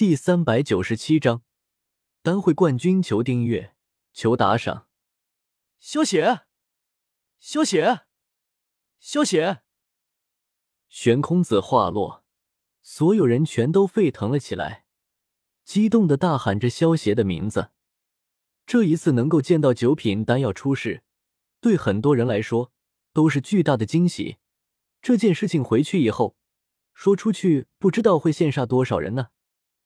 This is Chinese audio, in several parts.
第三百九十七章，单会冠军求订阅，求打赏。萧雪，萧雪，萧雪！悬空子话落，所有人全都沸腾了起来，激动的大喊着萧邪的名字。这一次能够见到九品丹药出世，对很多人来说都是巨大的惊喜。这件事情回去以后说出去，不知道会羡煞多少人呢。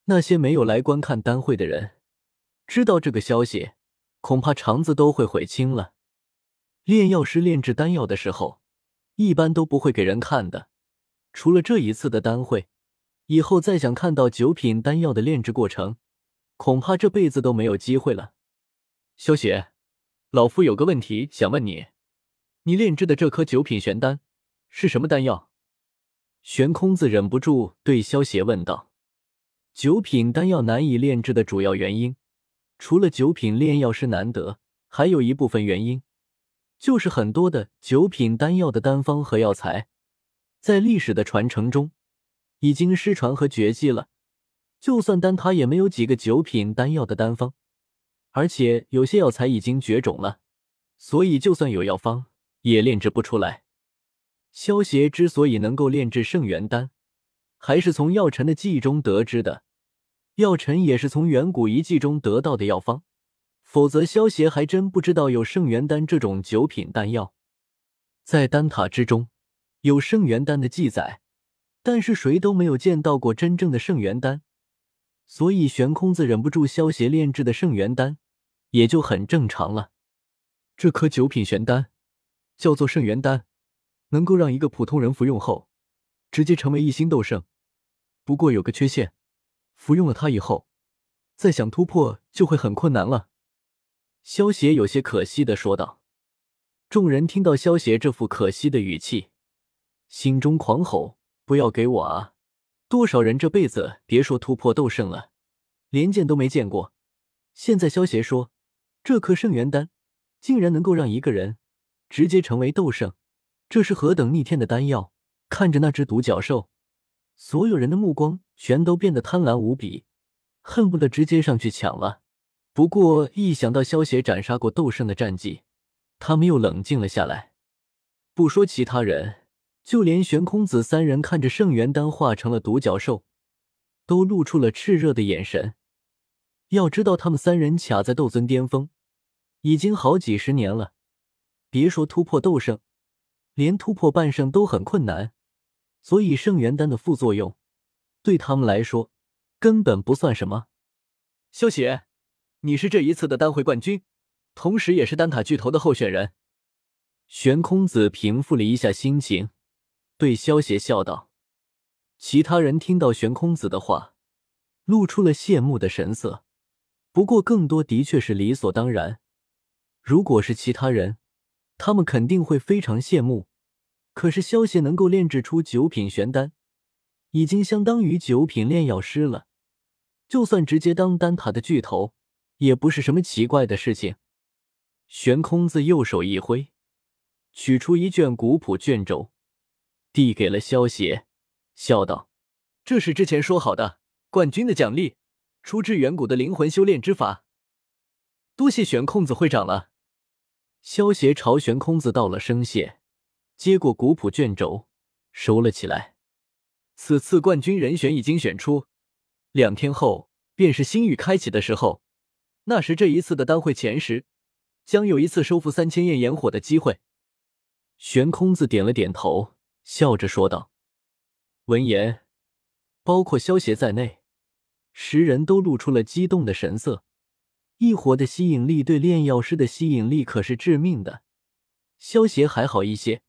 那些没有来观看丹会的人，知道这个消息，恐怕肠子都会悔青了。炼药师炼制丹药的时候，一般都不会给人看的。除了这一次的丹会，以后再想看到九品丹药的炼制过程，恐怕这辈子都没有机会了。萧邪，老夫有个问题想问你：你炼制的这颗九品玄丹是什么丹药？玄空子忍不住对萧邪问道。九品丹药难以炼制的主要原因，除了九品炼药师难得，还有一部分原因，就是很多的九品丹药的丹方和药材，在历史的传承中已经失传和绝迹了。就算丹塔也没有几个九品丹药的丹方，而且有些药材已经绝种了，所以就算有药方，也炼制不出来。萧协之所以能够炼制圣元丹，还是从药尘的记忆中得知的。药尘也是从远古遗迹中得到的药方，否则萧协还真不知道有圣元丹这种九品丹药。在丹塔之中有圣元丹的记载，但是谁都没有见到过真正的圣元丹，所以玄空子忍不住萧协炼制的圣元丹也就很正常了。这颗九品玄丹叫做圣元丹，能够让一个普通人服用后直接成为一星斗圣。不过有个缺陷。服用了它以后，再想突破就会很困难了。萧邪有些可惜的说道。众人听到萧邪这副可惜的语气，心中狂吼：“不要给我啊！多少人这辈子别说突破斗圣了，连见都没见过。现在萧邪说，这颗圣元丹竟然能够让一个人直接成为斗圣，这是何等逆天的丹药！看着那只独角兽。”所有人的目光全都变得贪婪无比，恨不得直接上去抢了。不过一想到萧协斩杀过斗圣的战绩，他们又冷静了下来。不说其他人，就连玄空子三人看着圣元丹化成了独角兽，都露出了炽热的眼神。要知道，他们三人卡在斗尊巅峰已经好几十年了，别说突破斗圣，连突破半圣都很困难。所以圣元丹的副作用，对他们来说根本不算什么。萧邪，你是这一次的丹会冠军，同时也是丹塔巨头的候选人。玄空子平复了一下心情，对萧邪笑道。其他人听到玄空子的话，露出了羡慕的神色。不过，更多的确是理所当然。如果是其他人，他们肯定会非常羡慕。可是萧协能够炼制出九品玄丹，已经相当于九品炼药师了。就算直接当丹塔的巨头，也不是什么奇怪的事情。悬空子右手一挥，取出一卷古朴卷轴，递给了萧协，笑道：“这是之前说好的冠军的奖励，出自远古的灵魂修炼之法。多谢玄空子会长了。”萧协朝悬空子道了声谢。接过古朴卷轴，收了起来。此次冠军人选已经选出，两天后便是星域开启的时候。那时这一次的丹会前十，将有一次收复三千焰炎火的机会。玄空子点了点头，笑着说道。闻言，包括萧协在内，十人都露出了激动的神色。异火的吸引力对炼药师的吸引力可是致命的。萧协还好一些。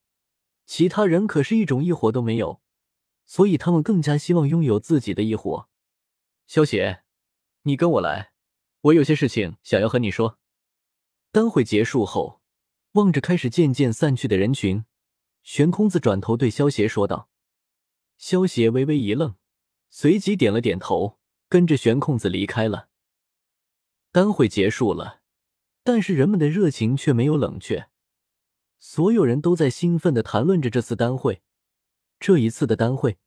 其他人可是一种异火都没有，所以他们更加希望拥有自己的异火。萧邪，你跟我来，我有些事情想要和你说。丹会结束后，望着开始渐渐散去的人群，悬空子转头对萧邪说道。萧邪微微一愣，随即点了点头，跟着悬空子离开了。丹会结束了，但是人们的热情却没有冷却。所有人都在兴奋的谈论着这次丹会。这一次的丹会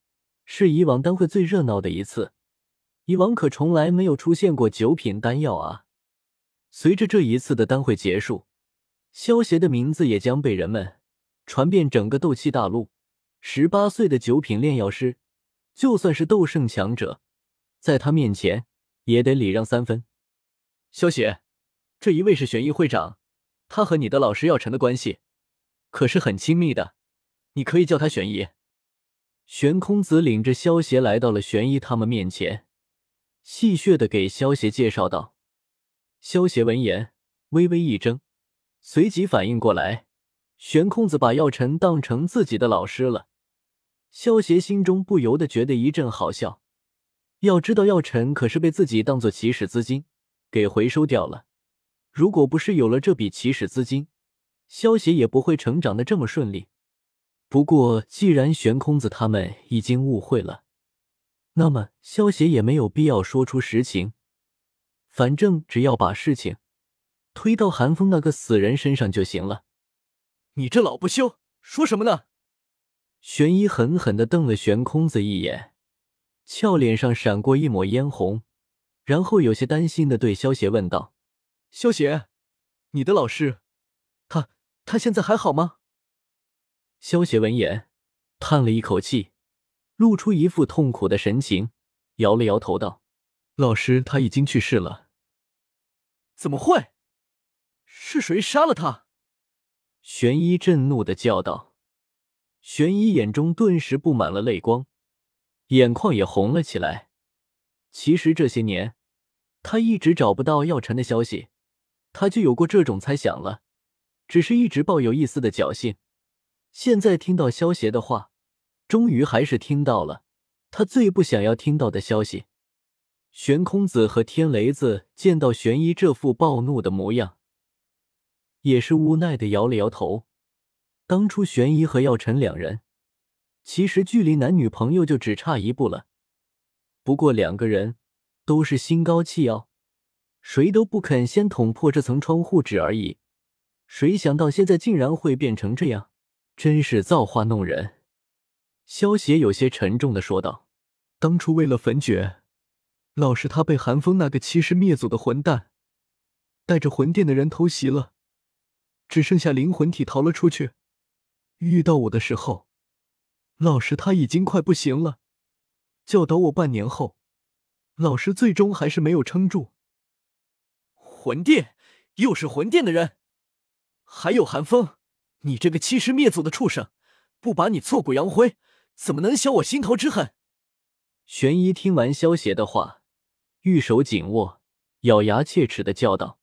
是以往丹会最热闹的一次，以往可从来没有出现过九品丹药啊！随着这一次的丹会结束，萧协的名字也将被人们传遍整个斗气大陆。十八岁的九品炼药师，就算是斗圣强者，在他面前也得礼让三分。萧协，这一位是玄一会长，他和你的老师药尘的关系可是很亲密的，你可以叫他玄一。玄空子领着萧协来到了玄一他们面前，戏谑的给萧协介绍道。萧协闻言微微一怔，随即反应过来，玄空子把药尘当成自己的老师了。萧协心中不由得觉得一阵好笑。要知道，药尘可是被自己当做起始资金给回收掉了。如果不是有了这笔起始资金，萧协也不会成长的这么顺利。不过，既然玄空子他们已经误会了，那么萧协也没有必要说出实情。反正只要把事情推到韩风那个死人身上就行了。你这老不休，说什么呢？玄一狠狠的瞪了玄空子一眼，俏脸上闪过一抹嫣红，然后有些担心的对萧协问道：“萧协，你的老师，他他现在还好吗？”萧协闻言，叹了一口气，露出一副痛苦的神情，摇了摇头道：“老师他已经去世了。”怎么会？是谁杀了他？玄一震怒的叫道。玄一眼中顿时布满了泪光，眼眶也红了起来。其实这些年，他一直找不到药尘的消息，他就有过这种猜想了，只是一直抱有一丝的侥幸。现在听到萧邪的话，终于还是听到了他最不想要听到的消息。玄空子和天雷子见到玄一这副暴怒的模样，也是无奈的摇了摇头。当初玄一和药尘两人，其实距离男女朋友就只差一步了。不过两个人都是心高气傲，谁都不肯先捅破这层窗户纸而已。谁想到现在竟然会变成这样，真是造化弄人。萧邪有些沉重的说道：“当初为了焚诀。”老师他被寒风那个欺师灭祖的混蛋带着魂殿的人偷袭了，只剩下灵魂体逃了出去。遇到我的时候，老师他已经快不行了。教导我半年后，老师最终还是没有撑住。魂殿又是魂殿的人，还有寒风，你这个欺师灭祖的畜生，不把你挫骨扬灰，怎么能消我心头之恨？玄一听完萧邪的话。玉手紧握，咬牙切齿的叫道。